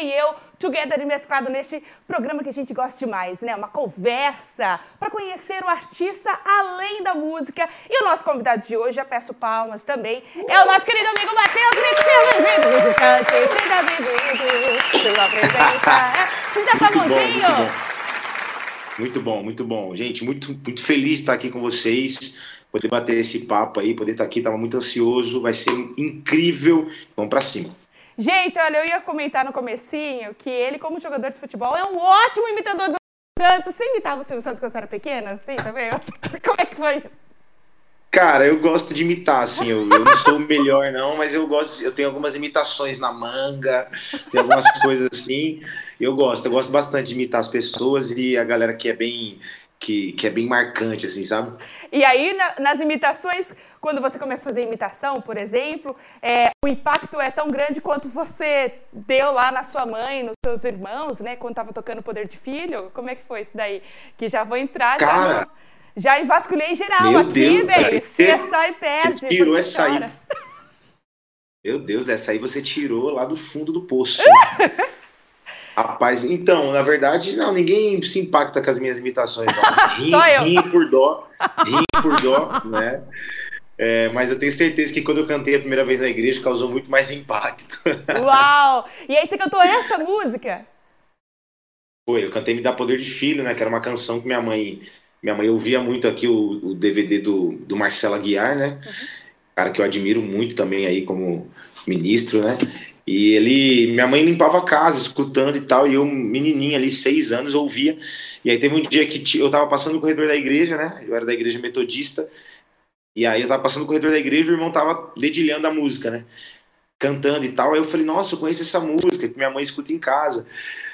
e eu together e mesclado neste programa que a gente gosta demais, né? Uma conversa para conhecer o artista além da música. E o nosso convidado de hoje, já peço palmas também, é o nosso querido amigo Matheus Mitchell, visitante, seja bem-vindo, sua presença. Sinta a mãozinha. Muito bom, muito bom. Gente, muito, muito feliz de estar aqui com vocês, poder bater esse papo aí, poder estar aqui, estava muito ansioso, vai ser incrível. Vamos para cima. Gente, olha, eu ia comentar no comecinho que ele, como jogador de futebol, é um ótimo imitador do Santos. Você imitava o Silvio Santos quando você era pequena? Assim, tá vendo? Como é que foi isso? Cara, eu gosto de imitar, assim, eu, eu não sou o melhor, não, mas eu gosto, eu tenho algumas imitações na manga, tem algumas coisas assim, eu gosto, eu gosto bastante de imitar as pessoas e a galera que é bem que, que é bem marcante, assim, sabe? E aí, na, nas imitações, quando você começa a fazer imitação, por exemplo, é, o impacto é tão grande quanto você deu lá na sua mãe, nos seus irmãos, né? Quando estava tocando o Poder de Filho. Como é que foi isso daí? Que já vou entrar, Cara, já, já envasculhei geral meu aqui, Deus, velho. Se é só e perde. Tirou essa aí. Meu Deus, essa aí você tirou lá do fundo do poço. Rapaz, então, na verdade, não, ninguém se impacta com as minhas imitações. Rim por dó, rim por dó, né? É, mas eu tenho certeza que quando eu cantei a primeira vez na igreja causou muito mais impacto. Uau! E aí você cantou essa música? Foi, eu cantei Me Dá Poder de Filho, né? Que era uma canção que minha mãe. Minha mãe ouvia muito aqui o, o DVD do, do Marcelo Aguiar, né? Uhum. Cara que eu admiro muito também aí como ministro, né? E ele, minha mãe limpava a casa, escutando e tal, e eu, menininha ali, seis anos, ouvia. E aí teve um dia que eu tava passando no corredor da igreja, né? Eu era da igreja metodista. E aí eu tava passando no corredor da igreja e o irmão tava dedilhando a música, né? Cantando e tal. Aí eu falei, nossa, eu conheço essa música que minha mãe escuta em casa.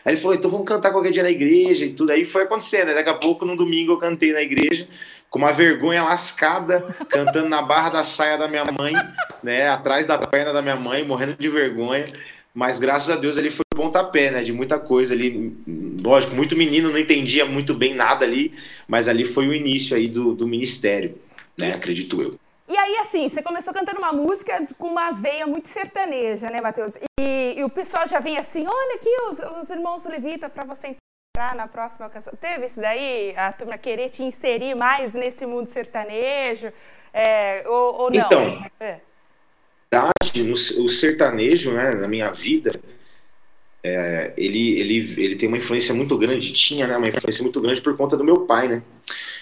Aí ele falou, então vamos cantar qualquer dia na igreja e tudo. Aí foi acontecendo. Né? Daqui a pouco, no domingo, eu cantei na igreja com uma vergonha lascada, cantando na barra da saia da minha mãe, né, atrás da perna da minha mãe, morrendo de vergonha. Mas graças a Deus ele foi pontapé, né, de muita coisa ali. Lógico, muito menino, não entendia muito bem nada ali, mas ali foi o início aí do, do ministério, né, acredito eu. E aí, assim, você começou cantando uma música com uma veia muito sertaneja, né, Matheus? E, e o pessoal já vem assim, olha aqui os, os irmãos Levita para você entrar na próxima canção. Teve isso daí? A turma querer te inserir mais nesse mundo sertanejo? É, ou, ou, não? Então, é. verdade, no, o sertanejo, né, na minha vida, é, ele, ele, ele tem uma influência muito grande, tinha né, uma influência muito grande por conta do meu pai, né?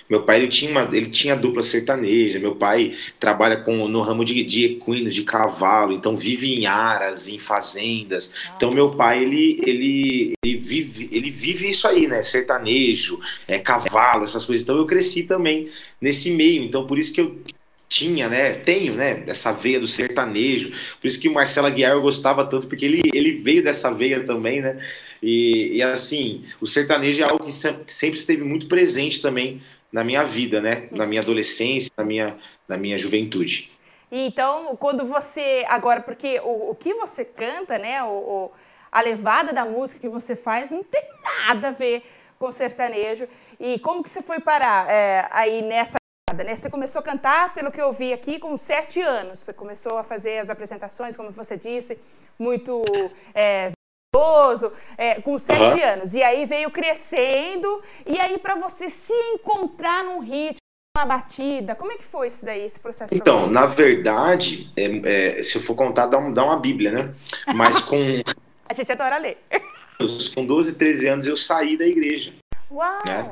Meu pai ele tinha, uma, ele tinha dupla sertaneja, meu pai trabalha com, no ramo de, de equinos, de cavalo, então vive em aras, em fazendas. Então meu pai ele, ele, ele, vive, ele vive isso aí, né? Sertanejo, é, cavalo, essas coisas. Então eu cresci também nesse meio, então por isso que eu tinha, né, tenho, né, essa veia do sertanejo. Por isso que o Marcelo Aguiar eu gostava tanto, porque ele, ele veio dessa veia também, né? E, e assim, o sertanejo é algo que sempre esteve muito presente também na minha vida, né? Na minha adolescência, na minha, na minha juventude. Então, quando você. Agora, porque o, o que você canta, né? O, o, a levada da música que você faz não tem nada a ver com sertanejo. E como que você foi parar é, aí nessa. Né? Você começou a cantar, pelo que eu vi aqui, com sete anos. Você começou a fazer as apresentações, como você disse, muito é, é, com sete uhum. anos. E aí veio crescendo. E aí, para você se encontrar num ritmo, uma batida, como é que foi isso daí, esse processo? Então, na verdade, é, é, se eu for contar, dá, um, dá uma Bíblia, né? Mas com. A gente adora ler. com 12, 13 anos, eu saí da igreja. Uau! Né?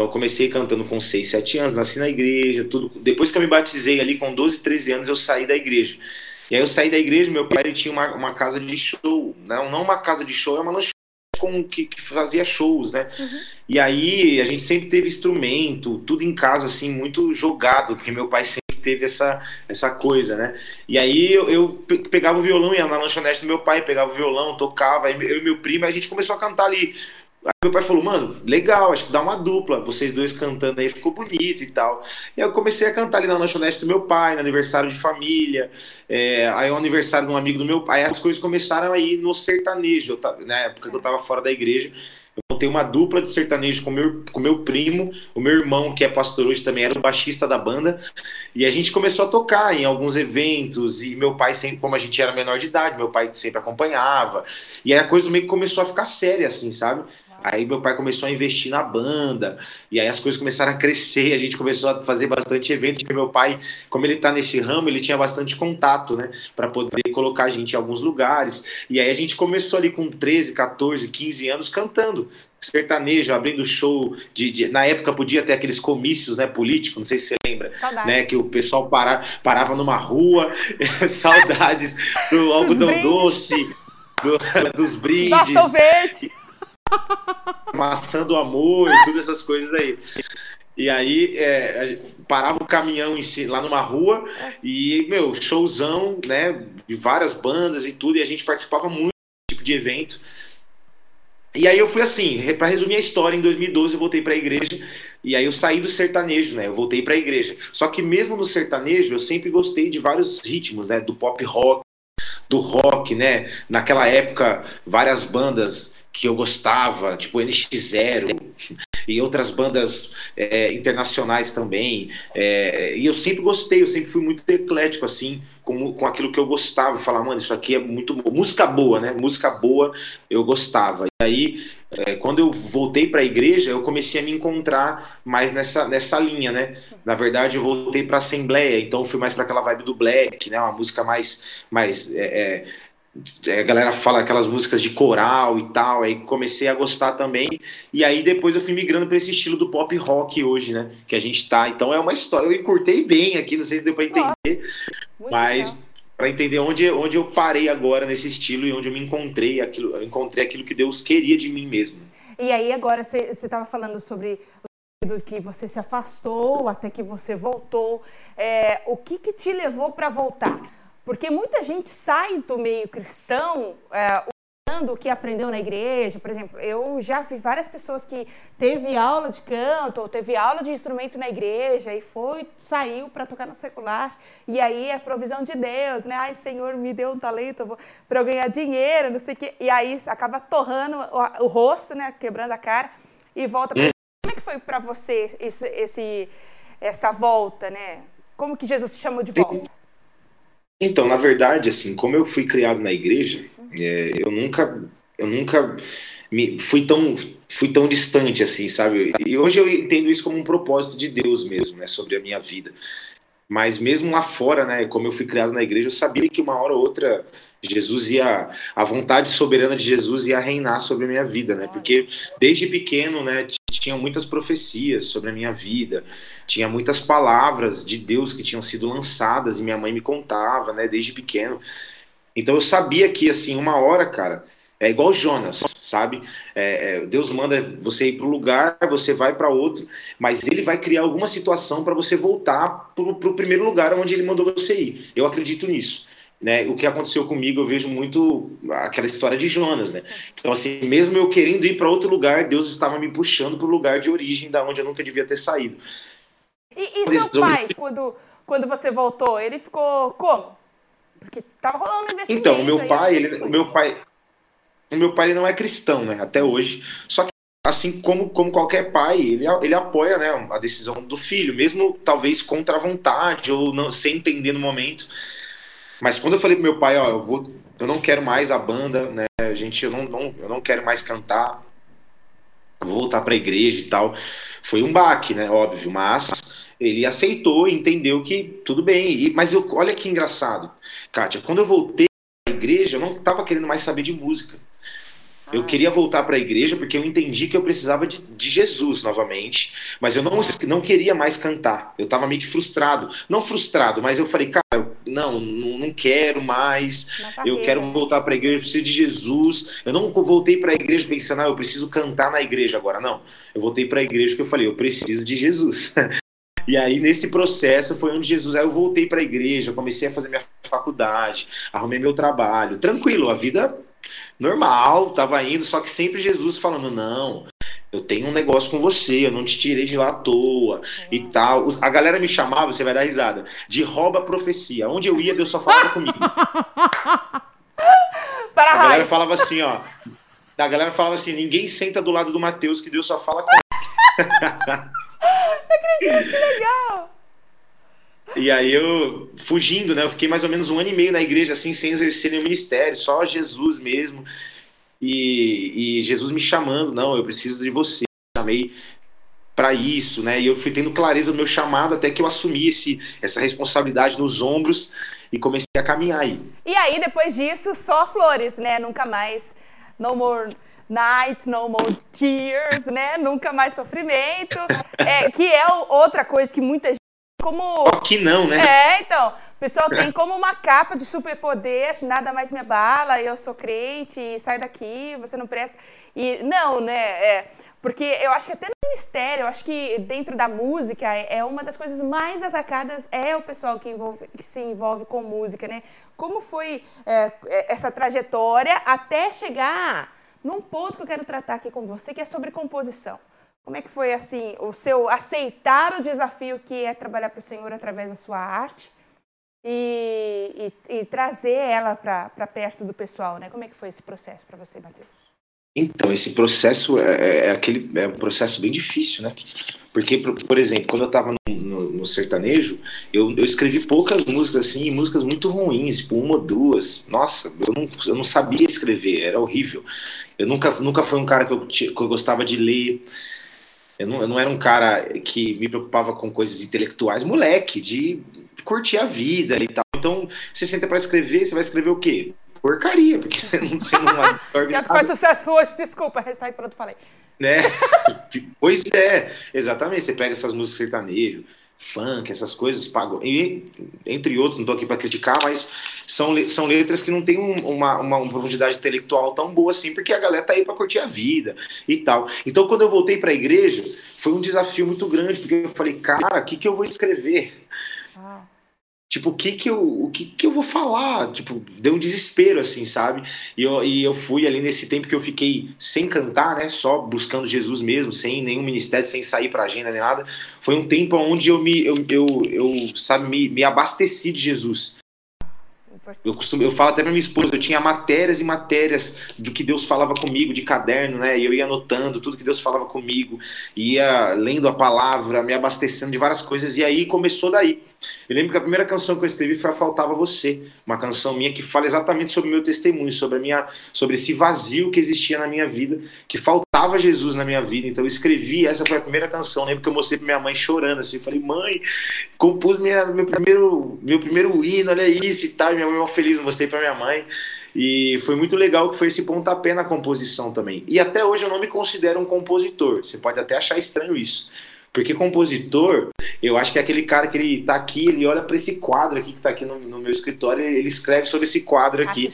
Então eu comecei cantando com 6, 7 anos, nasci na igreja, tudo. Depois que eu me batizei ali com 12, 13 anos, eu saí da igreja. E aí eu saí da igreja, meu pai tinha uma, uma casa de show, não, não uma casa de show, é uma lanchonete com, que, que, fazia shows, né? Uhum. E aí a gente sempre teve instrumento, tudo em casa, assim, muito jogado, porque meu pai sempre teve essa, essa coisa, né? E aí eu, eu pegava o violão, ia na lanchonete do meu pai, pegava o violão, tocava, eu e meu primo, a gente começou a cantar ali Aí meu pai falou, mano, legal, acho que dá uma dupla, vocês dois cantando aí, ficou bonito e tal. E aí eu comecei a cantar ali na lanchonete do meu pai, no aniversário de família, é, aí o aniversário de um amigo do meu pai, as coisas começaram aí no sertanejo, na época que eu tava fora da igreja, Eu montei uma dupla de sertanejo com meu, com meu primo, o meu irmão, que é pastor hoje, também era o baixista da banda. E a gente começou a tocar em alguns eventos. E meu pai, sempre, como a gente era menor de idade, meu pai sempre acompanhava. E aí a coisa meio que começou a ficar séria, assim, sabe? Aí meu pai começou a investir na banda, e aí as coisas começaram a crescer, a gente começou a fazer bastante evento, porque meu pai, como ele tá nesse ramo, ele tinha bastante contato, né, para poder colocar a gente em alguns lugares. E aí a gente começou ali com 13, 14, 15 anos cantando sertanejo, abrindo show de, de, na época podia ter aqueles comícios, né, políticos, não sei se você lembra, Saudades. né, que o pessoal para, parava numa rua, saudades do algodão doce, do, dos brindes. Maçã do amor e todas essas coisas aí. E aí é, parava o caminhão si, lá numa rua e, meu, showzão, né? De várias bandas e tudo, e a gente participava muito desse tipo de evento. E aí eu fui assim, para resumir a história, em 2012 eu voltei para a igreja e aí eu saí do sertanejo, né? Eu voltei para a igreja. Só que mesmo no sertanejo eu sempre gostei de vários ritmos, né? Do pop rock, do rock, né? Naquela época várias bandas que eu gostava, tipo NX0 e outras bandas é, internacionais também. É, e eu sempre gostei, eu sempre fui muito eclético, assim, com, com aquilo que eu gostava. Falar, mano, isso aqui é muito. Música boa, né? Música boa eu gostava. E aí, é, quando eu voltei para a igreja, eu comecei a me encontrar mais nessa, nessa linha, né? Na verdade, eu voltei para a Assembleia, então fui mais para aquela vibe do Black, né? Uma música mais. mais é, é a galera fala aquelas músicas de coral e tal, aí comecei a gostar também, e aí depois eu fui migrando para esse estilo do pop rock hoje, né, que a gente tá, então é uma história, eu encurtei bem aqui, não sei se deu para entender, mas para entender onde, onde eu parei agora nesse estilo e onde eu me encontrei, aquilo, eu encontrei aquilo que Deus queria de mim mesmo. E aí agora você estava falando sobre do que você se afastou até que você voltou, é, o que, que te levou para voltar? Porque muita gente sai do meio cristão é, usando o que aprendeu na igreja. Por exemplo, eu já vi várias pessoas que teve aula de canto ou teve aula de instrumento na igreja e foi, saiu para tocar no secular. E aí é provisão de Deus, né? Ai, Senhor, me deu um talento para eu ganhar dinheiro, não sei o quê. E aí acaba torrando o, o rosto, né? Quebrando a cara e volta para. Hum. Como é que foi para você esse, esse, essa volta, né? Como que Jesus te chamou de volta? Então, na verdade, assim, como eu fui criado na igreja, é, eu nunca, eu nunca me, fui tão, fui tão distante assim, sabe? E hoje eu entendo isso como um propósito de Deus mesmo, né, sobre a minha vida. Mas mesmo lá fora, né, como eu fui criado na igreja, eu sabia que uma hora ou outra Jesus ia, a vontade soberana de Jesus ia reinar sobre a minha vida, né? Porque desde pequeno, né, tinham muitas profecias sobre a minha vida, tinha muitas palavras de Deus que tinham sido lançadas e minha mãe me contava, né, desde pequeno. Então eu sabia que, assim, uma hora, cara, é igual Jonas, sabe? É, é, Deus manda você ir para um lugar, você vai para outro, mas ele vai criar alguma situação para você voltar para o primeiro lugar onde ele mandou você ir. Eu acredito nisso. Né, o que aconteceu comigo, eu vejo muito aquela história de Jonas, né? Então, assim, mesmo eu querendo ir para outro lugar, Deus estava me puxando para o lugar de origem, da onde eu nunca devia ter saído. E, e seu pai, quando, quando você voltou, ele ficou como? Porque estava rolando investimento. Então, o meu pai, ele, o meu pai, o meu pai ele não é cristão, né? Até hoje. Só que assim como, como qualquer pai, ele, ele apoia né, a decisão do filho, mesmo talvez contra a vontade ou não, sem entender no momento. Mas quando eu falei pro meu pai, ó, eu vou, eu não quero mais a banda, né? A gente, eu não, não eu não quero mais cantar, vou voltar para a igreja e tal. Foi um baque, né? Óbvio, mas ele aceitou, entendeu que tudo bem. E, mas eu, olha que engraçado, Kátia, quando eu voltei para a igreja, eu não estava querendo mais saber de música. Eu queria voltar para a igreja porque eu entendi que eu precisava de, de Jesus novamente, mas eu não, não queria mais cantar. Eu estava meio que frustrado. Não frustrado, mas eu falei, cara, não, não, não quero mais. Eu quero voltar para a igreja, eu preciso de Jesus. Eu não voltei para a igreja pensando, ah, eu preciso cantar na igreja agora. Não. Eu voltei para a igreja porque eu falei, eu preciso de Jesus. E aí, nesse processo, foi onde Jesus. Aí eu voltei para a igreja, comecei a fazer minha faculdade, arrumei meu trabalho. Tranquilo, a vida normal, tava indo, só que sempre Jesus falando: não, eu tenho um negócio com você, eu não te tirei de lá à toa uhum. e tal. A galera me chamava, você vai dar risada, de rouba profecia. Onde eu ia, Deus só falava comigo. Para a galera falava assim, ó. A galera falava assim: ninguém senta do lado do Mateus, que Deus só fala com acredito, que legal! E aí eu, fugindo, né? Eu fiquei mais ou menos um ano e meio na igreja, assim, sem exercer nenhum ministério, só Jesus mesmo. E, e Jesus me chamando, não, eu preciso de você. Chamei para isso, né? E eu fui tendo clareza do meu chamado até que eu assumi esse, essa responsabilidade nos ombros e comecei a caminhar aí. E aí, depois disso, só flores, né? Nunca mais. No more night, no more tears, né? Nunca mais sofrimento. É, que é outra coisa que muita como. Que não, né? É, então. O pessoal tem como uma capa de superpoder, nada mais me abala, eu sou crente, sai daqui, você não presta. E não, né? É, porque eu acho que até no ministério, eu acho que dentro da música, é uma das coisas mais atacadas é o pessoal que, envolve, que se envolve com música, né? Como foi é essa trajetória até chegar num ponto que eu quero tratar aqui com você, que é sobre composição. Como é que foi assim o seu aceitar o desafio que é trabalhar para o Senhor através da sua arte e, e, e trazer ela para perto do pessoal, né? Como é que foi esse processo para você, Matheus? Então, esse processo é, é, é, aquele é um processo bem difícil, né? Porque, por, por exemplo, quando eu estava no, no, no, sertanejo, eu, eu escrevi poucas músicas assim, músicas muito ruins, tipo uma ou duas. Nossa, eu não, eu não sabia escrever, era horrível. Eu nunca, nunca fui um cara que eu, que eu gostava de ler. Eu não, eu não, era um cara que me preocupava com coisas intelectuais, moleque, de curtir a vida e tal. Então, você senta para escrever, você vai escrever o quê? Porcaria, porque você não. Já que faz sucesso hoje, desculpa, hashtag pronto, falei. Né? pois é, exatamente. Você pega essas músicas sertanejo, funk, essas coisas, pago, e, entre outros, não estou aqui para criticar, mas são, são letras que não uma, uma, uma, profundidade intelectual tão boa assim, porque a galera tá aí para curtir a vida e tal. Então, quando eu voltei para a igreja, foi um desafio muito grande, porque eu falei, cara, o que, que eu vou escrever? Tipo, o que que eu, o que que eu vou falar? Tipo, deu um desespero, assim, sabe? E eu, e eu fui ali nesse tempo que eu fiquei sem cantar, né? Só buscando Jesus mesmo, sem nenhum ministério, sem sair pra agenda nem nada. Foi um tempo onde eu me, eu, eu, eu sabe, me, me abasteci de Jesus. Eu costumo, eu falo até pra minha esposa, eu tinha matérias e matérias do que Deus falava comigo de caderno, né? E eu ia anotando tudo que Deus falava comigo, ia lendo a palavra, me abastecendo de várias coisas, e aí começou daí. Eu lembro que a primeira canção que eu escrevi foi a Faltava Você, uma canção minha que fala exatamente sobre o meu testemunho, sobre a minha, sobre esse vazio que existia na minha vida, que faltava Jesus na minha vida. Então eu escrevi, essa foi a primeira canção. Lembro que eu mostrei pra minha mãe chorando assim, falei: "Mãe, compus minha, meu primeiro meu primeiro hino, olha isso e tal". E minha mãe muito feliz, mostrei para minha mãe. E foi muito legal que foi esse pontapé na composição também. E até hoje eu não me considero um compositor. Você pode até achar estranho isso. Porque compositor, eu acho que é aquele cara que ele tá aqui, ele olha para esse quadro aqui que tá aqui no, no meu escritório, ele escreve sobre esse quadro aqui.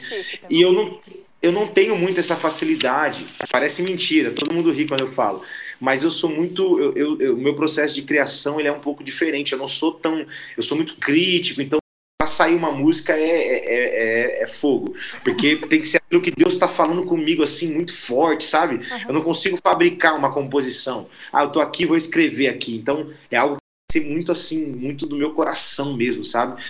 E eu não, eu não tenho muito essa facilidade. Parece mentira, todo mundo ri quando eu falo. Mas eu sou muito. O meu processo de criação ele é um pouco diferente. Eu não sou tão. Eu sou muito crítico, então para sair uma música é, é, é, é, fogo. Porque tem que ser aquilo que Deus está falando comigo assim, muito forte, sabe? Uhum. Eu não consigo fabricar uma composição. Ah, eu tô aqui, vou escrever aqui. Então é algo que ser muito assim, muito do meu coração mesmo, sabe?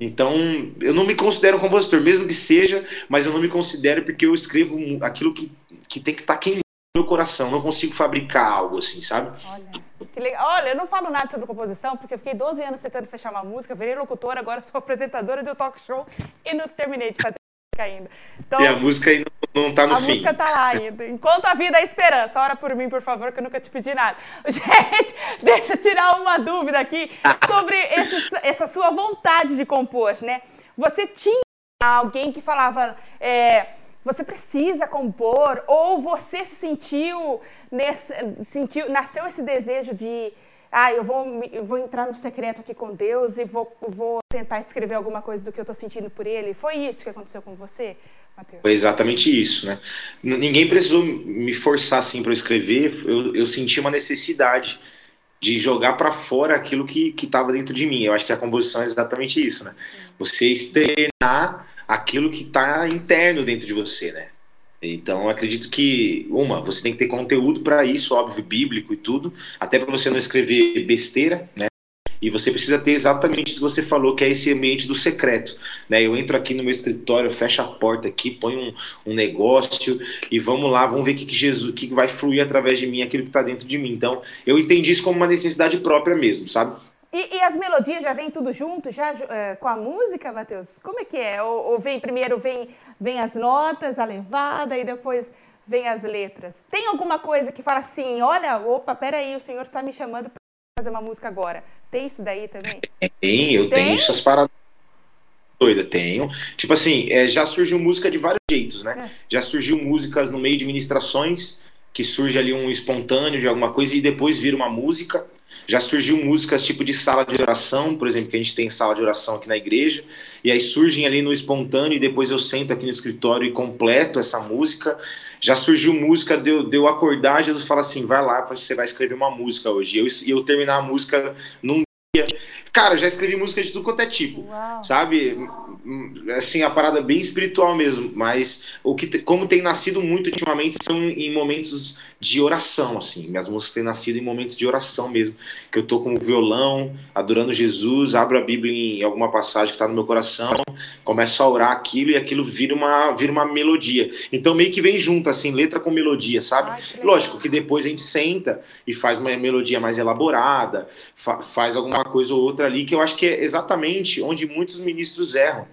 Então, eu não me considero um compositor, mesmo que seja, mas eu não me considero porque eu escrevo aquilo que, que tem que estar tá queimando no meu coração. Não consigo fabricar algo assim, sabe? Olha. Olha, eu não falo nada sobre composição, porque eu fiquei 12 anos tentando fechar uma música, virei locutora, agora sou apresentadora um talk show e não terminei de fazer ainda. Então, e a música ainda não está no a fim. A música está lá ainda. Enquanto a vida é esperança. Ora por mim, por favor, que eu nunca te pedi nada. Gente, deixa eu tirar uma dúvida aqui sobre esse, essa sua vontade de compor, né? Você tinha alguém que falava... É, você precisa compor, ou você sentiu, nesse, sentiu, nasceu esse desejo de, ah, eu vou, eu vou entrar no secreto aqui com Deus e vou, vou tentar escrever alguma coisa do que eu estou sentindo por Ele. Foi isso que aconteceu com você, Mateus? Foi exatamente isso, né? Ninguém precisou me forçar assim para escrever. Eu, eu senti uma necessidade de jogar para fora aquilo que estava dentro de mim. Eu acho que a composição é exatamente isso, né? Você externar aquilo que está interno dentro de você, né? Então, acredito que, uma, você tem que ter conteúdo para isso, óbvio, bíblico e tudo, até para você não escrever besteira, né? E você precisa ter exatamente o que você falou, que é esse ambiente do secreto. Né? Eu entro aqui no meu escritório, fecho a porta aqui, ponho um, um negócio e vamos lá, vamos ver o que, que Jesus, que, que vai fluir através de mim, aquilo que está dentro de mim. Então, eu entendi isso como uma necessidade própria mesmo, sabe? E, e, as melodias já vêm tudo junto, já é, com a música, Matheus? Como é que é? Ou, ou, vem primeiro vem, vem as notas, a levada, e depois vem as letras? Tem alguma coisa que fala assim, olha, opa, peraí, o senhor está me chamando para fazer uma música agora. Tem isso daí também? Tem, eu Tem? tenho essas paradas doida, tenho. Tipo assim, é, já surgiu música de vários jeitos, né? É. Já surgiu músicas no meio de ministrações, que surge ali um espontâneo de alguma coisa e depois vira uma música. Já surgiu músicas tipo de sala de oração, por exemplo, que a gente tem sala de oração aqui na igreja, e aí surgem ali no espontâneo e depois eu sento aqui no escritório e completo essa música. Já surgiu música de eu, de eu acordar, Jesus fala assim: vai lá, você vai escrever uma música hoje. E eu, e eu terminar a música num dia. Cara, já escrevi música de tudo quanto é tipo, Uau. sabe? Assim, a parada bem espiritual mesmo, mas o que, como tem nascido muito ultimamente são em momentos de oração, assim. Minhas músicas têm nascido em momentos de oração mesmo. Que eu tô com o violão, adorando Jesus, abro a Bíblia em alguma passagem que está no meu coração, começo a orar aquilo e aquilo vira uma, vira uma melodia. Então meio que vem junto, assim, letra com melodia, sabe? Ai, Lógico que depois a gente senta e faz uma melodia mais elaborada, fa faz alguma coisa ou outra ali, que eu acho que é exatamente onde muitos ministros erram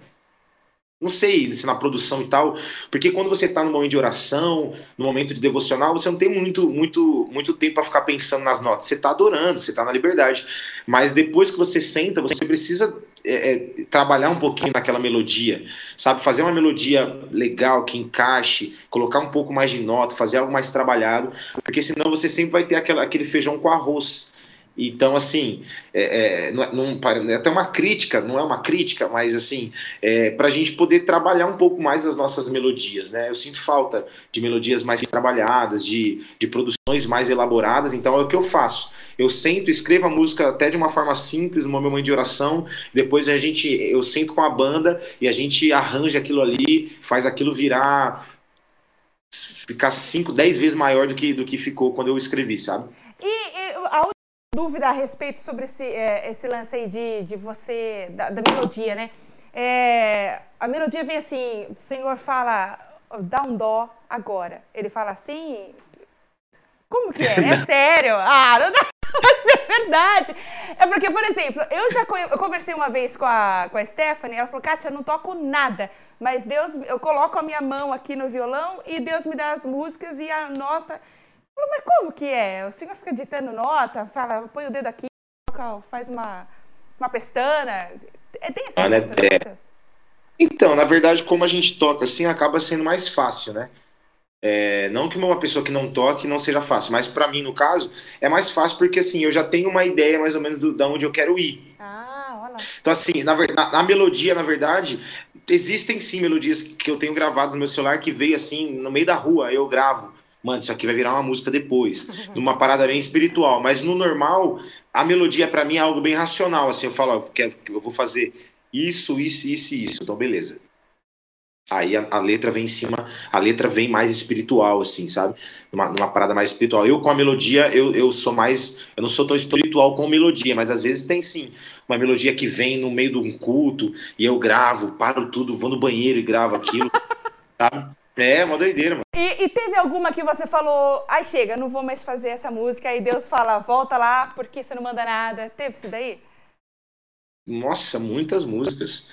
não sei se na produção e tal, porque quando você está no momento de oração, no momento de devocional, você não tem muito, muito, muito tempo para ficar pensando nas notas. Você está adorando, você está na liberdade. Mas depois que você senta, você precisa é, é, trabalhar um pouquinho naquela melodia, sabe? Fazer uma melodia legal, que encaixe, colocar um pouco mais de nota, fazer algo mais trabalhado, porque senão você sempre vai ter aquela, aquele feijão com arroz então, assim, é, é, não, não, é até uma crítica, não é uma crítica, mas assim, é, para a gente poder trabalhar um pouco mais as nossas melodias, né? Eu sinto falta de melodias mais trabalhadas, de, de produções mais elaboradas, então é o que eu faço. Eu sento, escrevo a música até de uma forma simples, no momento de oração, depois a gente, eu sento com a banda e a gente arranja aquilo ali, faz aquilo virar ficar 5, 10 vezes maior do que, do que ficou quando eu escrevi, sabe? Dúvida a respeito sobre esse, é, esse lance aí de, de você, da, da melodia, né? É, a melodia vem assim, o Senhor fala, dá um dó agora. Ele fala assim, como que é? É sério? Ah, não dá é verdade. É porque, por exemplo, eu já eu conversei uma vez com a, com a Stephanie, ela falou, Kátia, eu não toco nada, mas Deus, eu coloco a minha mão aqui no violão e Deus me dá as músicas e a nota Falei, mas como que é? O senhor fica ditando nota, fala, põe o dedo aqui, faz uma, uma pestana. É, tem essa ah, né? é. Então, na verdade, como a gente toca assim, acaba sendo mais fácil, né? É, não que uma pessoa que não toque não seja fácil, mas para mim, no caso, é mais fácil porque assim, eu já tenho uma ideia mais ou menos do, de onde eu quero ir. Ah, olha. Então, assim, na, na, na, melodia, na verdade, existem sim melodias que eu tenho gravadas no meu celular que veio assim, no meio da rua, eu gravo mano, isso aqui vai virar uma música depois, numa parada bem espiritual. Mas no normal, a melodia para mim é algo bem racional, assim, eu falo, ó, eu vou fazer isso, isso, isso e isso, então beleza. Aí a, a, letra vem em cima, a letra vem mais espiritual, assim, sabe? Numa, numa parada mais espiritual. Eu com a melodia, eu, eu sou mais. Eu não sou tão espiritual com melodia, mas às vezes tem sim uma melodia que vem no meio de um culto e eu gravo, paro tudo, vou no banheiro e gravo aquilo, sabe? É, uma doideira, mano. E, e, teve alguma que você falou, ai chega, não vou mais fazer essa música, e Deus fala, volta lá, porque você não manda nada. Teve isso daí? Nossa, muitas músicas.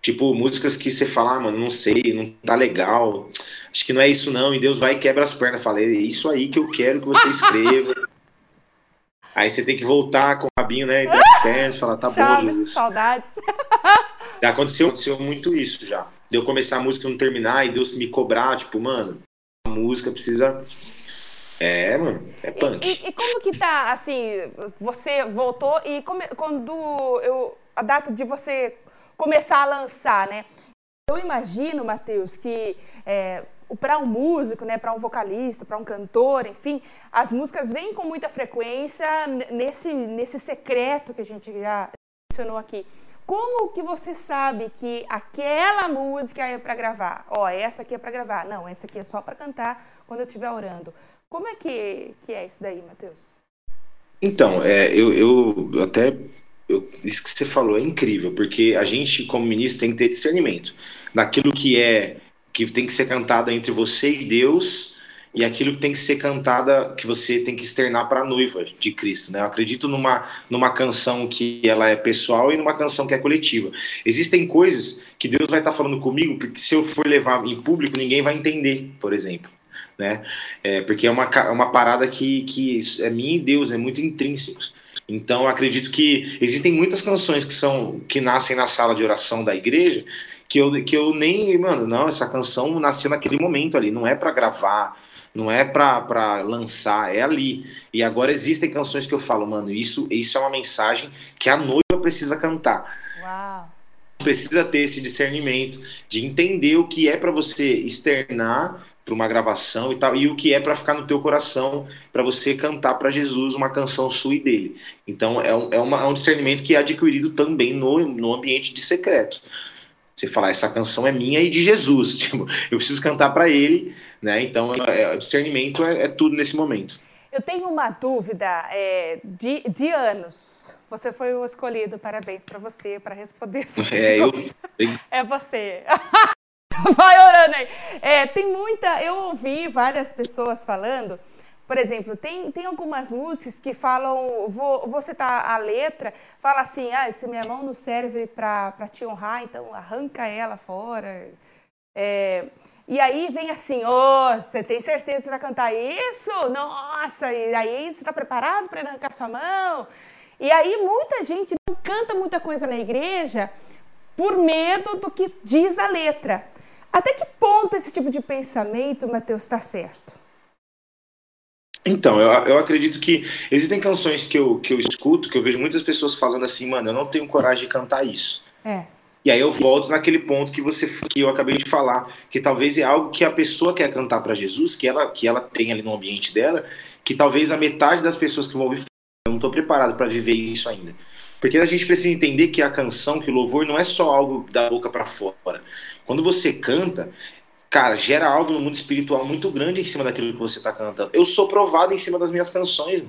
Tipo, músicas que você fala, ah, mano, não sei, não tá legal, acho que não é isso não, e Deus vai e quebra as pernas. Falei, é isso aí que eu quero que você escreva. aí você tem que voltar com o rabinho, né, e as pernas, falar, tá Chaves, bom, Jesus. saudades. Já aconteceu, aconteceu muito isso já de eu começar a música e não terminar e Deus me cobrar, tipo, mano, a música precisa. É, mano, é punk. E, e, e como que tá, assim, você voltou e come, quando eu. A data de você começar a lançar, né? Eu imagino, Matheus, que é, para um músico, né, para um vocalista, para um cantor, enfim, as músicas vêm com muita frequência nesse, nesse secreto que a gente já mencionou aqui. Como que você sabe que aquela música é para gravar? Ó, oh, essa aqui é para gravar. Não, essa aqui é só para cantar quando eu estiver orando. Como é que, que é isso daí, Matheus? Então, é, eu, eu até eu, isso que você falou é incrível, porque a gente, como ministro, tem que ter discernimento naquilo que é que tem que ser cantado entre você e Deus e aquilo que tem que ser cantada que você tem que externar para a noiva de Cristo, né? Eu acredito numa numa canção que ela é pessoal e numa canção que é coletiva. Existem coisas que Deus vai estar tá falando comigo porque se eu for levar em público ninguém vai entender, por exemplo, né? É, porque é uma é uma parada que que é minha e Deus, é muito intrínseco. Então acredito que existem muitas canções que são que nascem na sala de oração da igreja que eu, que eu nem, mano, não, essa canção nasceu naquele momento ali, não é para gravar, não é para lançar, é ali. E agora existem canções que eu falo, mano, isso, isso é uma mensagem que a noiva precisa cantar. Uau. Precisa ter esse discernimento de entender o que é para você externar para uma gravação e tal, e o que é para ficar no teu coração, para você cantar para Jesus uma canção sua e dele. Então é um, é, uma, é um discernimento que é adquirido também no, no ambiente de secreto. Você falar, essa canção é minha e de Jesus, tipo, eu preciso cantar para ele, né? Então, é, é, discernimento é, é, tudo nesse momento. Eu tenho uma dúvida é, de, de anos. Você foi o escolhido, parabéns para você, para responder. É, eu. É você. Vai orando aí. É, tem muita. Eu ouvi várias pessoas falando. Por exemplo, tem, tem algumas músicas que falam, vou, vou citar a letra, fala assim, ah, se minha mão não serve para te honrar, então arranca ela fora. É, e aí vem assim, oh, você tem certeza que vai cantar isso? Nossa, e aí você está preparado para arrancar sua mão? E aí muita gente não canta muita coisa na igreja por medo do que diz a letra. Até que ponto esse tipo de pensamento, Mateus, está certo? Então, eu, eu acredito que existem canções que eu, que eu escuto, que eu vejo muitas pessoas falando assim, mano, eu não tenho coragem de cantar isso. É. E aí eu volto naquele ponto que você que eu acabei de falar, que talvez é algo que a pessoa quer cantar para Jesus, que ela que ela tem ali no ambiente dela, que talvez a metade das pessoas que vão ouvir eu não estou preparado para viver isso ainda. Porque a gente precisa entender que a canção, que o louvor não é só algo da boca para fora. Quando você canta, cara, gera algo no mundo espiritual muito grande em cima daquilo que você está cantando. Eu sou provado em cima das minhas canções.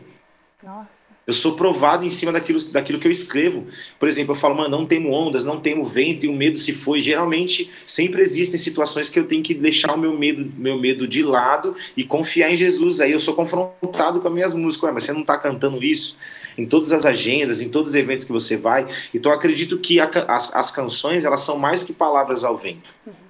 Nossa. Eu sou provado em cima daquilo, daquilo que eu escrevo. Por exemplo, eu falo, mano, não temo ondas, não temo vento e o medo se foi. Geralmente, sempre existem situações que eu tenho que deixar o meu medo, meu medo de lado e confiar em Jesus. Aí eu sou confrontado com as minhas músicas. Ué, mas você não está cantando isso? Em todas as agendas, em todos os eventos que você vai. Então, eu acredito que a, as, as canções, elas são mais que palavras ao vento. Uhum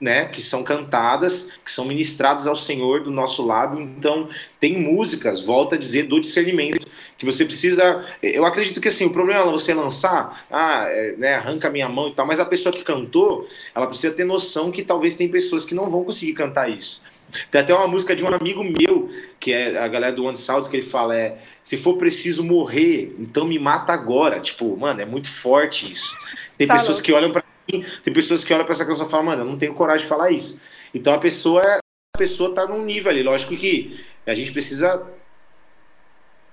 né, que são cantadas, que são ministradas ao Senhor do nosso lado. Então, tem músicas, volta a dizer, do discernimento, que você precisa. Eu acredito que assim, o problema é você lançar, ah, é, né, arranca minha mão e tal, mas a pessoa que cantou, ela precisa ter noção que talvez tem pessoas que não vão conseguir cantar isso. Tem até uma música de um amigo meu, que é a galera do One Sounds, que ele fala: é se for preciso morrer, então me mata agora. Tipo, mano, é muito forte isso. Tem tá pessoas louco. que olham para tem pessoas que olham para essa canção e falam, mano, eu não tenho coragem de falar isso. Então a pessoa, a pessoa tá num nível ali. Lógico que a gente precisa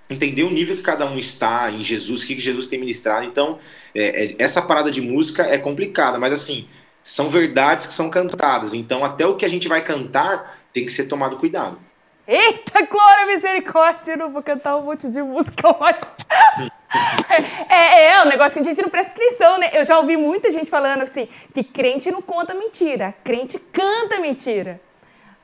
entender o nível que cada um está em Jesus, o que, que Jesus tem ministrado. Então, é, é, essa parada de música é complicada, mas assim, são verdades que são cantadas. Então, até o que a gente vai cantar tem que ser tomado cuidado. Eita, glória, misericórdia, eu não vou cantar um monte de música mais. é, é um negócio que a gente não presta atenção, né? Eu já ouvi muita gente falando assim, que crente não conta mentira, crente canta mentira.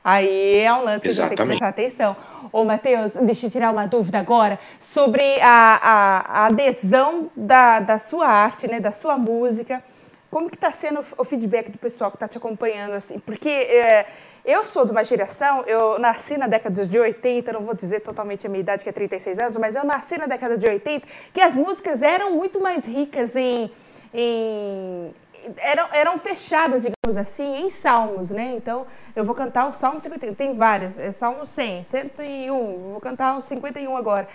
Aí é um lance que a gente tem que prestar atenção. Ô, Matheus, deixa eu tirar uma dúvida agora sobre a, a, a adesão da, da sua arte, né, da sua música como que está sendo o feedback do pessoal que está te acompanhando, assim? Porque é, eu sou de uma geração, eu nasci na década de 80, não vou dizer totalmente a minha idade, que é 36 anos, mas eu nasci na década de 80, que as músicas eram muito mais ricas em... em eram, eram fechadas, digamos assim, em salmos, né? Então, eu vou cantar o Salmo 51, tem várias, é Salmo 100, 101, vou cantar o 51 agora.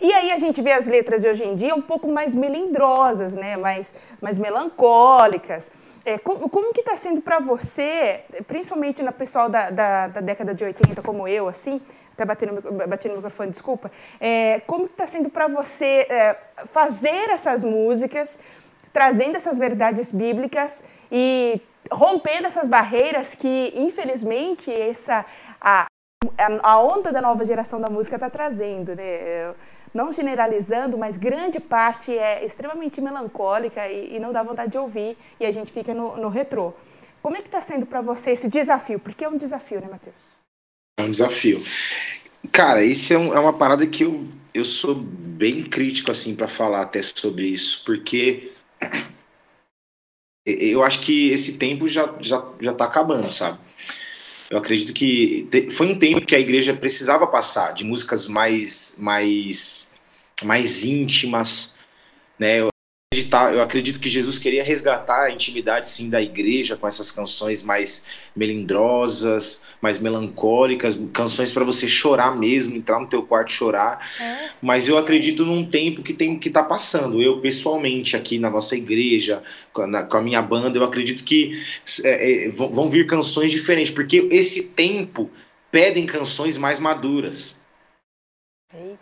E aí a gente vê as letras de hoje em dia um pouco mais melindrosas, né? mais, mais melancólicas. É, como, como que está sendo para você, principalmente na pessoal da, da, da, década de 80, como eu, assim, até batendo no, bati no microfone, desculpa, é, como que está sendo para você é, fazer essas músicas, trazendo essas verdades bíblicas e rompendo essas barreiras que, infelizmente, essa, a, a onda da nova geração da música está trazendo, né? Não generalizando, mas grande parte é extremamente melancólica e, e não dá vontade de ouvir e a gente fica no, no retrô. Como é que está sendo para você esse desafio? Porque é um desafio, né, Matheus? É um desafio. Cara, isso é, um, é uma parada que eu, eu sou bem crítico assim para falar até sobre isso, porque eu acho que esse tempo já já já está acabando, sabe? Eu acredito que foi um tempo que a igreja precisava passar de músicas mais mais mais íntimas, né? Eu acreditar, eu acredito que Jesus queria resgatar a intimidade sim da igreja com essas canções mais melindrosas, mais melancólicas, canções para você chorar mesmo, entrar no teu quarto chorar. É. Mas eu acredito num tempo que tem que tá passando. Eu pessoalmente aqui na nossa igreja, com a, com a minha banda, eu acredito que é, é, vão vir canções diferentes, porque esse tempo pedem canções mais maduras.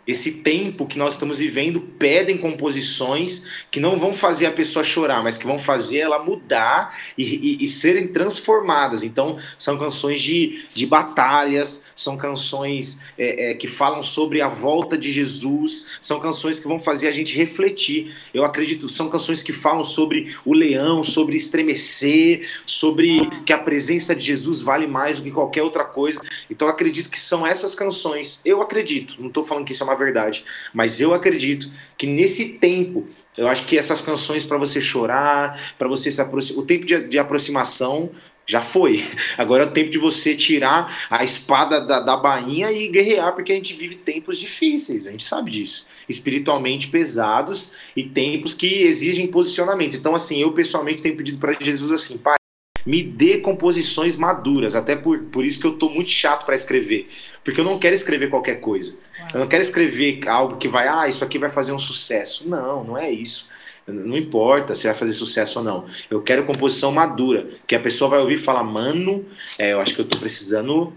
Esse tempo que nós estamos vivendo pedem composições que não vão fazer a pessoa chorar, mas que vão fazer ela mudar e, e, e serem transformadas. Então, são canções de, de batalhas, são canções é, é, que falam sobre a volta de Jesus, são canções que vão fazer a gente refletir. Eu acredito, são canções que falam sobre o leão, sobre estremecer, sobre que a presença de Jesus vale mais do que qualquer outra coisa. Então, acredito que são essas canções. Eu acredito, não estou falando que isso é uma verdade, mas eu acredito que nesse tempo eu acho que essas canções para você chorar, para você se aproximar, o tempo de, de, aproximação já foi. Agora é o tempo de você tirar a espada da, da bainha e guerrear, porque a gente vive tempos difíceis, a gente sabe disso. Espiritualmente pesados e tempos que exigem posicionamento. Então, assim, eu pessoalmente tenho pedido para Jesus assim, pai, me dê composições maduras, até por, por isso que eu tô muito chato para escrever, porque eu não quero escrever qualquer coisa. Eu não quero escrever algo que vai, ah, isso aqui vai fazer um sucesso. Não, não é isso. Não importa se vai fazer sucesso ou não. Eu quero composição madura, que a pessoa vai ouvir e falar, mano, é, eu acho que eu tô precisando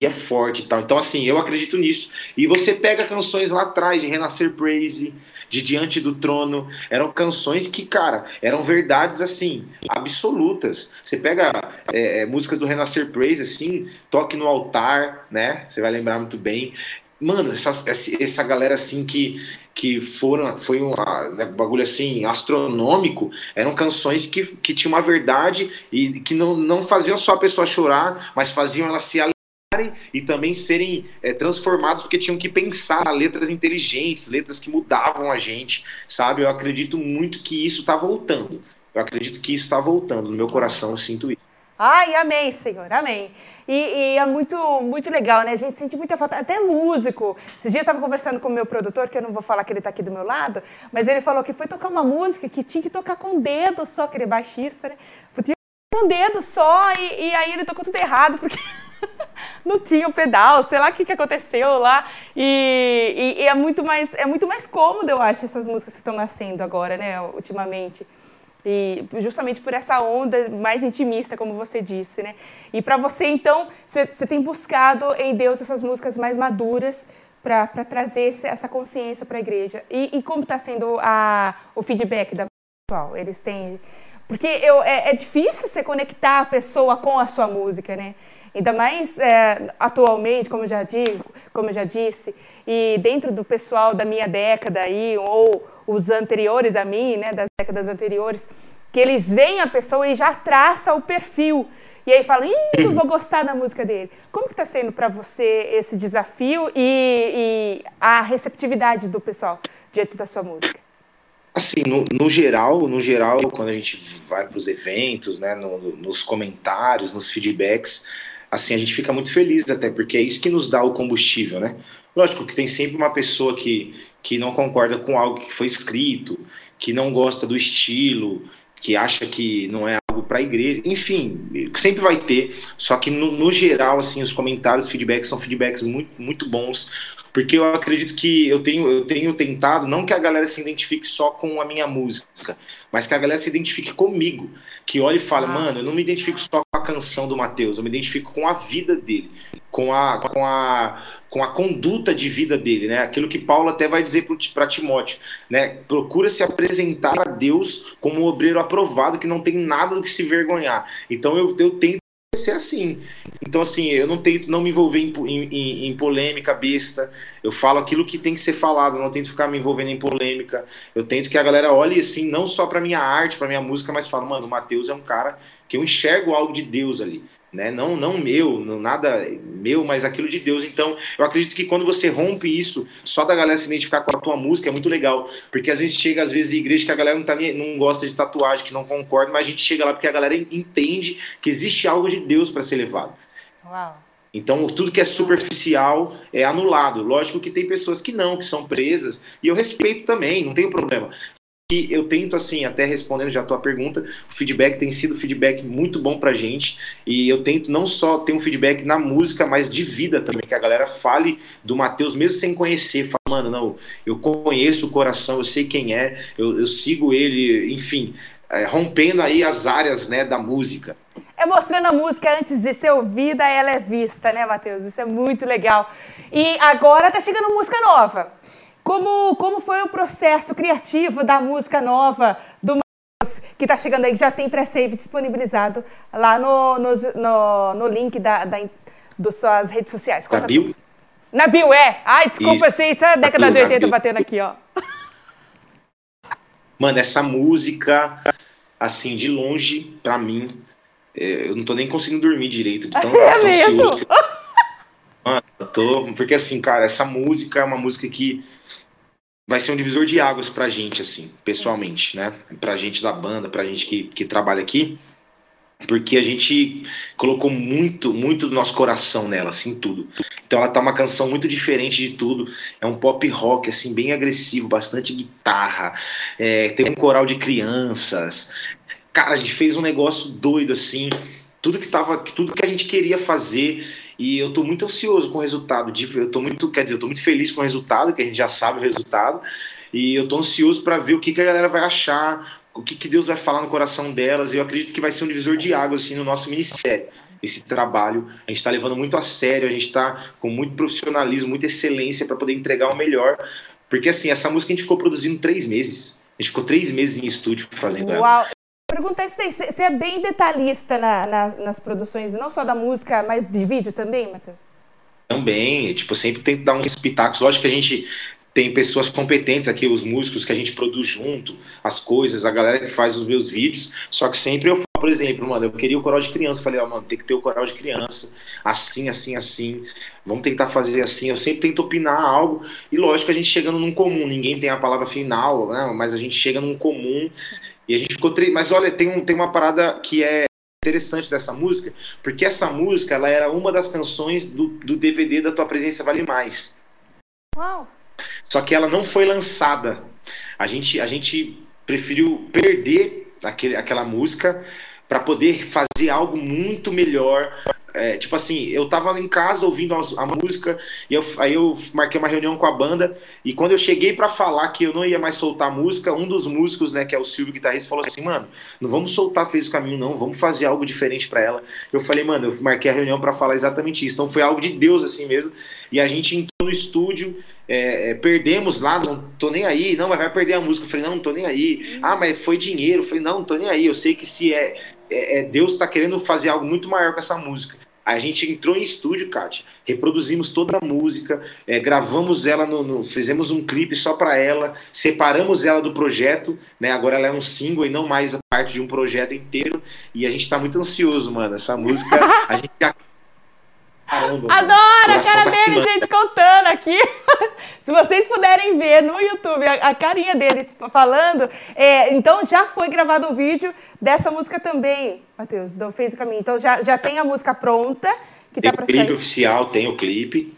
e é forte e tal. Então, assim, eu acredito nisso. E você pega canções lá atrás de Renascer Praise, de Diante do Trono, eram canções que, cara, eram verdades assim, absolutas. Você pega é, é músicas do Renascer Praise, assim, Toque no Altar, né? Você vai lembrar muito bem. Mano, essa, essa galera assim que que foram foi um né, bagulho assim astronômico eram canções que, que tinham uma verdade e que não, não faziam só a pessoa chorar mas faziam ela se e também serem é, transformados porque tinham que pensar letras inteligentes, letras que mudavam a gente, sabe? Eu acredito muito que isso está voltando. Eu acredito que isso está voltando no meu coração, eu sinto isso. Ai, amém, Senhor, amém. E, e, é muito, muito legal, né? A gente sente muita falta, até músico. Esses dias eu estava conversando com o meu produtor, que eu não vou falar que ele está aqui do meu lado, mas ele falou que foi tocar uma música que tinha que tocar com o dedo só, aquele baixista, né? Podia com o dedo só, e, e aí ele tocou tudo errado, porque não tinha o pedal, sei lá o que, que aconteceu lá. E, e, e, é, muito mais, é muito mais cômodo, eu acho, essas músicas que estão nascendo agora, né, ultimamente. E justamente por essa onda mais intimista, como você disse, né? E para você, então, você, tem buscado em Deus essas músicas mais maduras para trazer essa consciência para a igreja. E, e como está sendo a, o feedback da pessoal? Eles têm... Porque eu, é, é difícil você conectar a pessoa com a sua música, né? Ainda mais é, atualmente, como eu já digo, como já disse, e dentro do pessoal da minha década aí, ou os anteriores a mim, né, das décadas anteriores, que eles veem a pessoa e já traça o perfil. E aí falam, Ih, não vou gostar da música dele. Como que está sendo para você esse desafio e, e, a receptividade do pessoal diante da sua música? Assim, no, no geral, no geral, quando a gente vai para os eventos, né, no, nos comentários, nos feedbacks, assim, a gente fica muito feliz até, porque é isso que nos dá o combustível, né? Lógico que tem sempre uma pessoa que, que não concorda com algo que foi escrito, que não gosta do estilo, que acha que não é algo para a igreja, enfim, sempre vai ter, só que no, no geral, assim, os comentários, feedbacks são feedbacks muito, muito bons, porque eu acredito que eu tenho, eu tenho tentado, não que a galera se identifique só com a minha música, mas que a galera se identifique comigo. Que olhe e fale, ah. mano, eu não me identifico só com a canção do Mateus, eu me identifico com a vida dele, com a, com a, com a conduta de vida dele, né? Aquilo que Paulo até vai dizer para Timóteo, né? Procura se apresentar a Deus como um obreiro aprovado que não tem nada do que se vergonhar. Então eu, eu tento ser assim. Então, assim, eu não tento não me envolver em, em, em, polêmica besta. Eu falo aquilo que tem que ser falado, não tento ficar me envolvendo em polêmica. Eu tento que a galera olhe, assim, não só pra minha arte, pra minha música, mas fala, mano, o Matheus é um cara que eu enxergo algo de Deus ali né? Não, não meu, não, nada meu, mas aquilo de Deus. Então, eu acredito que quando você rompe isso, só da galera se identificar com a tua música é muito legal, porque a gente chega às vezes em igreja que a galera não, tá, não gosta de tatuagem, que não concorda, mas a gente chega lá porque a galera entende que existe algo de Deus para ser levado. Uau. Então, tudo que é superficial é anulado. Lógico que tem pessoas que não, que são presas, e eu respeito também, não tenho problema que eu tento, assim, até respondendo já a tua pergunta, o feedback tem sido feedback muito bom pra gente, e eu tento não só ter um feedback na música, mas de vida também, que a galera fale do Matheus, mesmo sem conhecer, fala, mano, não, eu conheço o coração, eu sei quem é, eu, eu sigo ele, enfim, é, rompendo aí as áreas, né, da música. É mostrando a música antes de ser ouvida, ela é vista, né, Matheus? Isso é muito legal. E agora tá chegando música nova. Como, como foi o processo criativo da música nova do Matheus, que está chegando aí, que já tem pré-save disponibilizado lá no, no, no, no link da, da, das suas redes sociais. Na bio? Na bio, é. Ai, desculpa, Isso. isso é a década de 80 batendo aqui, ó. Mano, essa música, assim, de longe, pra mim, é, eu não tô nem conseguindo dormir direito, de tão, é tão mesmo? Mano, eu tô... Porque assim, cara, essa música é uma música que vai ser um divisor de águas pra gente, assim, pessoalmente, né? Pra gente da banda, pra gente que, que trabalha aqui, porque a gente colocou muito, muito do nosso coração nela, assim, tudo. Então ela tá uma canção muito diferente de tudo, é um pop rock, assim, bem agressivo, bastante guitarra, é, tem um coral de crianças. Cara, a gente fez um negócio doido, assim, tudo que tava, tudo que a gente queria fazer e eu estou muito ansioso com o resultado. Eu estou muito, quer dizer, eu tô muito feliz com o resultado, que a gente já sabe o resultado. E eu estou ansioso para ver o que, que a galera vai achar, o que, que Deus vai falar no coração delas. E eu acredito que vai ser um divisor de águas assim, no nosso ministério. Esse trabalho, a gente está levando muito a sério, a gente está com muito profissionalismo, muita excelência para poder entregar o melhor. Porque assim, essa música a gente ficou produzindo três meses. A gente ficou três meses em estúdio fazendo Uau. ela perguntar se você é bem detalhista na, na, nas produções, não só da música, mas de vídeo também, Matheus? Também, tipo, sempre tento dar uns pitacos. Lógico que a gente tem pessoas competentes aqui, os músicos que a gente produz junto, as coisas, a galera que faz os meus vídeos. Só que sempre eu falo, por exemplo, mano, eu queria o coral de criança. Falei, ó, oh, mano, tem que ter o coral de criança, assim, assim, assim. Vamos tentar fazer assim. Eu sempre tento opinar algo. E lógico, a gente chegando num comum, ninguém tem a palavra final, né? Mas a gente chega num comum e a gente ficou. Mas olha, tem, um, tem uma parada que é interessante dessa música, porque essa música ela era uma das canções do, do DVD da Tua Presença Vale Mais. Uau! Só que ela não foi lançada. A gente, a gente preferiu perder aquele, aquela música para poder fazer algo muito melhor, é, tipo assim, eu tava em casa ouvindo a, música, e eu, aí eu marquei uma reunião com a banda, e quando eu cheguei para falar que eu não ia mais soltar a música, um dos músicos, né, que é o Silvio Guitarrista, falou assim, mano, não vamos soltar Fez o Caminho, não, vamos fazer algo diferente para ela. Eu falei, mano, eu marquei a reunião para falar exatamente isso. Então foi algo de Deus, assim mesmo, e a gente entrou no estúdio, é, é, perdemos lá, não tô nem aí, não, mas vai perder a música. Eu falei, não, não tô nem aí. Ah, mas foi dinheiro. Eu falei, não, não tô nem aí. Eu sei que se é, é, é Deus está querendo fazer algo muito maior com essa música. A gente entrou em estúdio, Kátia, reproduzimos toda a música, é, gravamos ela, no, no, fizemos um clipe só para ela, separamos ela do projeto, né? Agora ela é um single e não mais parte de um projeto inteiro. E a gente está muito ansioso, mano. Essa música, a gente já Caramba, Adoro a cara tá dele, gente, contando aqui. Se vocês puderem ver no YouTube a, a carinha deles falando, é, então já foi gravado um vídeo dessa música também, Matheus, do Fez o Caminho. Então já, já tem a música pronta, que tem tá para sair. Tem o clipe oficial, tem o clipe.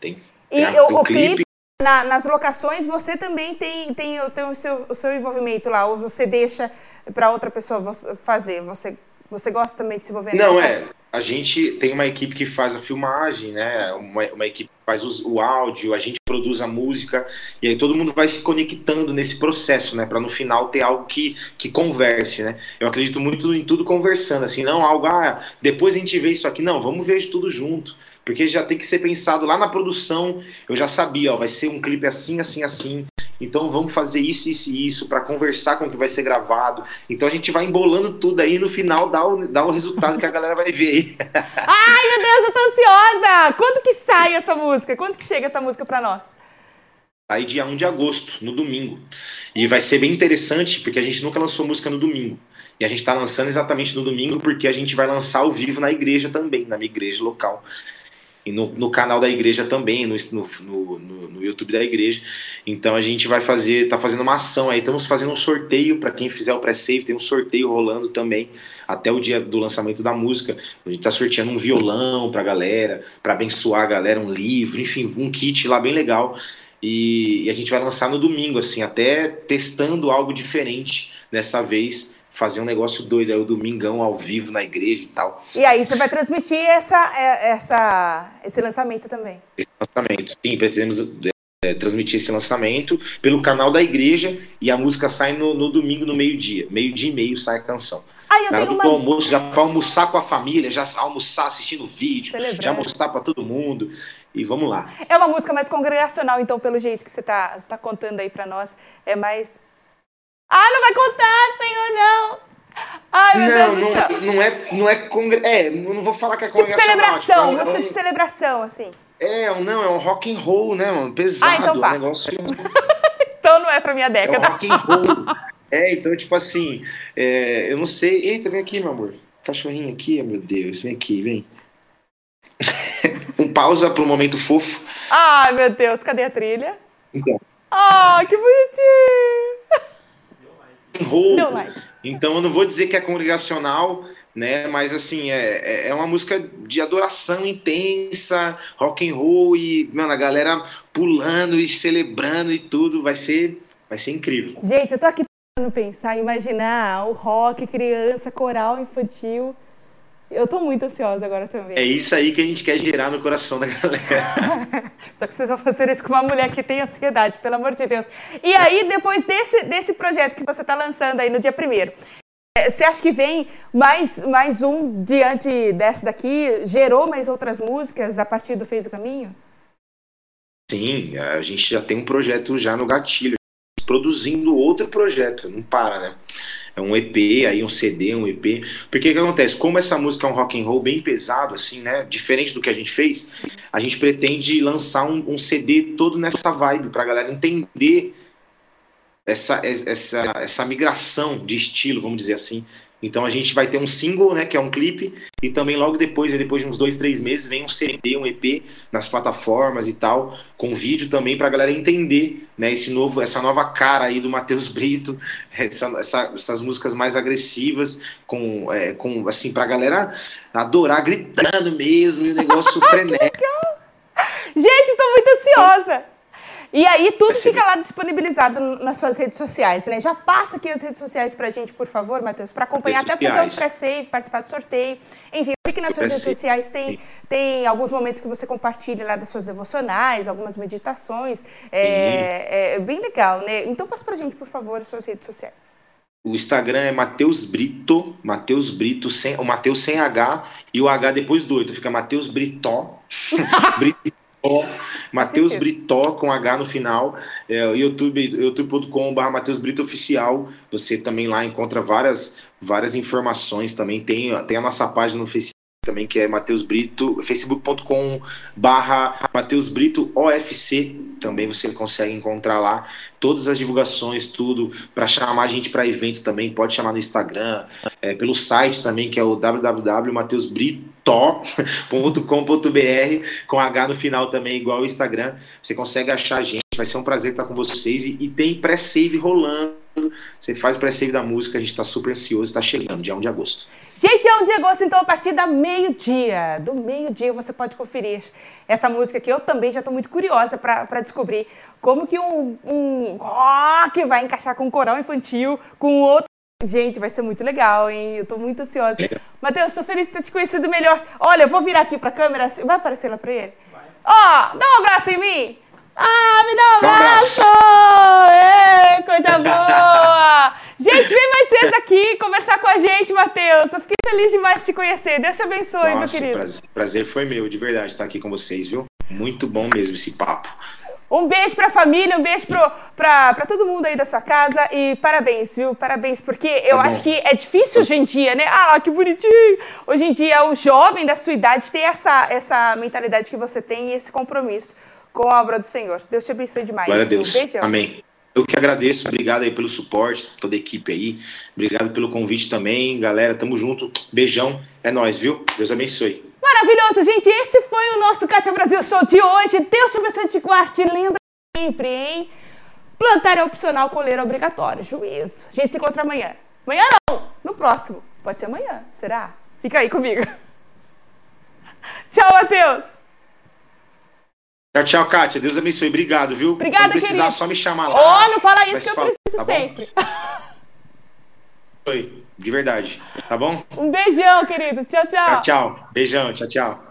Tem, e tem o, o, clipe, clipe na, nas locações, você também tem, tem, tem o, seu, o seu envolvimento lá, ou você deixa para outra pessoa fazer? Você, você gosta também de se envolver Não, é a gente tem uma equipe que faz a filmagem, né? Uma, uma equipe que faz o áudio, a gente produz a música, e aí todo mundo vai se conectando nesse processo, né? Para no final ter algo que, que converse, né? Eu acredito muito em tudo conversando, assim, não algo, ah, depois a gente vê isso aqui, não, vamos ver tudo junto. Porque já tem que ser pensado lá na produção. Eu já sabia, ó, vai ser um clipe assim, assim, assim. Então vamos fazer isso, isso e isso para conversar com o que vai ser gravado. Então a gente vai embolando tudo aí no final dá o, dá o resultado que a galera vai ver aí. Ai, meu Deus, eu tô ansiosa! Quando que sai essa música? Quando que chega essa música para nós? Sai dia 1 de agosto, no domingo. E vai ser bem interessante, porque a gente nunca lançou música no domingo. E a gente está lançando exatamente no domingo, porque a gente vai lançar ao vivo na igreja também, na minha igreja local. E no, no canal da igreja também, no, no, no, no YouTube da igreja. Então a gente vai fazer, tá fazendo uma ação aí. Estamos fazendo um sorteio para quem fizer o pré-save, tem um sorteio rolando também até o dia do lançamento da música. A gente está sorteando um violão para a galera, para abençoar a galera, um livro, enfim, um kit lá bem legal. E, e, a gente vai lançar no domingo, assim, até testando algo diferente dessa vez. Fazer um negócio doido, aí o domingão ao vivo na igreja e tal. E aí você vai transmitir essa, é, essa, esse lançamento também? Esse lançamento, sim, pretendemos é, transmitir esse lançamento pelo canal da igreja e a música sai no, no domingo no meio-dia. Meio-dia e meio sai a canção. Ah, eu Na hora do uma... almoço, já para almoçar com a família, já almoçar assistindo vídeo, Celebrando. já mostrar para todo mundo. E vamos lá. É uma música mais congregacional, então, pelo jeito que você está tá contando aí para nós. É mais. Ah, não vai contar, Senhor, não! Ai, meu não, Deus não, do céu. não é, não é congre... É, não vou falar que é congregacional. Tipo celebração, tipo, é música um... de celebração, assim. É, não, é um rock and roll, né, mano? Pesado, ah, então um negócio. então não é pra minha década. É um rock and roll. é, então, tipo assim, é, eu não sei. Eita, vem aqui, meu amor. Cachorrinho aqui, meu Deus, vem aqui, vem. um pausa um momento fofo. Ai, meu Deus, cadê a trilha? Então. Ah, que bonitinho! Like. Então eu não vou dizer que é congregacional, né? Mas assim, é, é, é uma música de adoração intensa, rock and roll e, mano, a galera pulando e celebrando e tudo, vai ser, vai ser incrível. Gente, eu tô aqui tentando pensar, imaginar o rock, criança, coral infantil. Eu tô muito ansiosa agora também. É isso aí que a gente quer gerar no coração da galera. Só que vocês vão fazer isso com uma mulher que tem ansiedade, pelo amor de Deus. E aí, depois desse, desse projeto que você tá lançando aí no dia primeiro, é, você acha que vem mais, mais um diante dessa daqui? Gerou mais outras músicas a partir do Fez o Caminho? Sim, a gente já tem um projeto já no gatilho, produzindo outro projeto, não para, né? É um EP, aí um CD, um EP. Porque o que acontece? Como essa música é um rock and roll bem pesado, assim, né? Diferente do que a gente fez, a gente pretende lançar um, um CD todo nessa vibe pra galera entender essa, essa, essa migração de estilo, vamos dizer assim, então a gente vai ter um single, né, que é um clipe, e também logo depois, depois de uns dois, três meses, vem um CD, um EP nas plataformas e tal, com vídeo também para a galera entender, né, esse novo, essa nova cara aí do Matheus Brito, essa, essa, essas músicas mais agressivas, com, é, com assim, para a galera adorar, gritando mesmo, e o negócio frenético. Gente, estou muito ansiosa. E aí tudo fica lá disponibilizado nas suas redes sociais, né? Já passa aqui as redes sociais pra gente, por favor, Matheus, para acompanhar, até fazer o pré-save, participar do sorteio. Enfim, que nas suas redes sociais tem, tem alguns momentos que você compartilha lá das suas devocionais, algumas meditações. É, é bem legal, né? Então passa pra gente, por favor, as suas redes sociais. O Instagram é Mateus Brito, Mateus Brito, sem, o Mateus sem H e o H depois do 8, fica Mateus Britó. Brito Matheus Britó com H no final, é, YouTube, youtube.com.br Matheus Brito Oficial. Você também lá encontra várias, várias informações também. Tem, tem a nossa página no Facebook também, que é Matheus Brito, facebook.com barra Matheus Brito OFC, também você consegue encontrar lá todas as divulgações, tudo, para chamar a gente para evento também, pode chamar no Instagram, é, pelo site também, que é o www.mateusbrito.com.br, com H no final também, igual o Instagram, você consegue achar a gente, vai ser um prazer estar com vocês, e, e tem pré-save rolando, você faz pré-save da música, a gente está super ansioso, está chegando, dia 1 de agosto. Gente, é um dia de agosto, então a partir da meio-dia, do meio-dia você pode conferir essa música que eu também já estou muito curiosa para descobrir como que um, um rock vai encaixar com um coral infantil, com outro. Gente, vai ser muito legal, hein? Eu estou muito ansiosa. Matheus, estou feliz de ter te conhecido melhor. Olha, eu vou virar aqui para a câmera. Vai aparecer lá para ele? Ó, oh, dá um abraço em mim. Ah, me dá um abraço! É, coisa boa! Gente, vem mais vezes aqui conversar com a gente, Matheus. Eu fiquei feliz demais de te conhecer. Deus te abençoe, Nossa, meu querido. Prazer, prazer foi meu, de verdade, estar aqui com vocês, viu? Muito bom mesmo esse papo. Um beijo pra família, um beijo pra todo mundo aí da sua casa e parabéns, viu? Parabéns, porque eu tá acho que é difícil hoje em dia, né? Ah, que bonitinho! Hoje em dia, o jovem da sua idade ter essa, essa mentalidade que você tem e esse compromisso com a obra do Senhor. Deus te abençoe demais. Glória a Deus. Um beijão. Amém. Eu que agradeço, obrigado aí pelo suporte, toda a equipe aí. Obrigado pelo convite também, galera. Tamo junto. Beijão. É nós, viu? Deus abençoe. Maravilhoso, gente. Esse foi o nosso Cátia Brasil Show de hoje. Deus te abençoe de guarde. Lembra sempre, hein? Plantar é opcional, colher é obrigatório. Juízo. A gente se encontra amanhã. Amanhã não, no próximo. Pode ser amanhã, será? Fica aí comigo. Tchau, Matheus. Tchau, tchau, Kátia. Deus abençoe. Obrigado, viu? Obrigada, Quando precisar, querido. só me chamar lá. Oh, não fala isso que eu fala, preciso tá sempre. Oi, de verdade. Tá bom? Um beijão, querido. Tchau, tchau. Tchau, tchau. Beijão, tchau, tchau.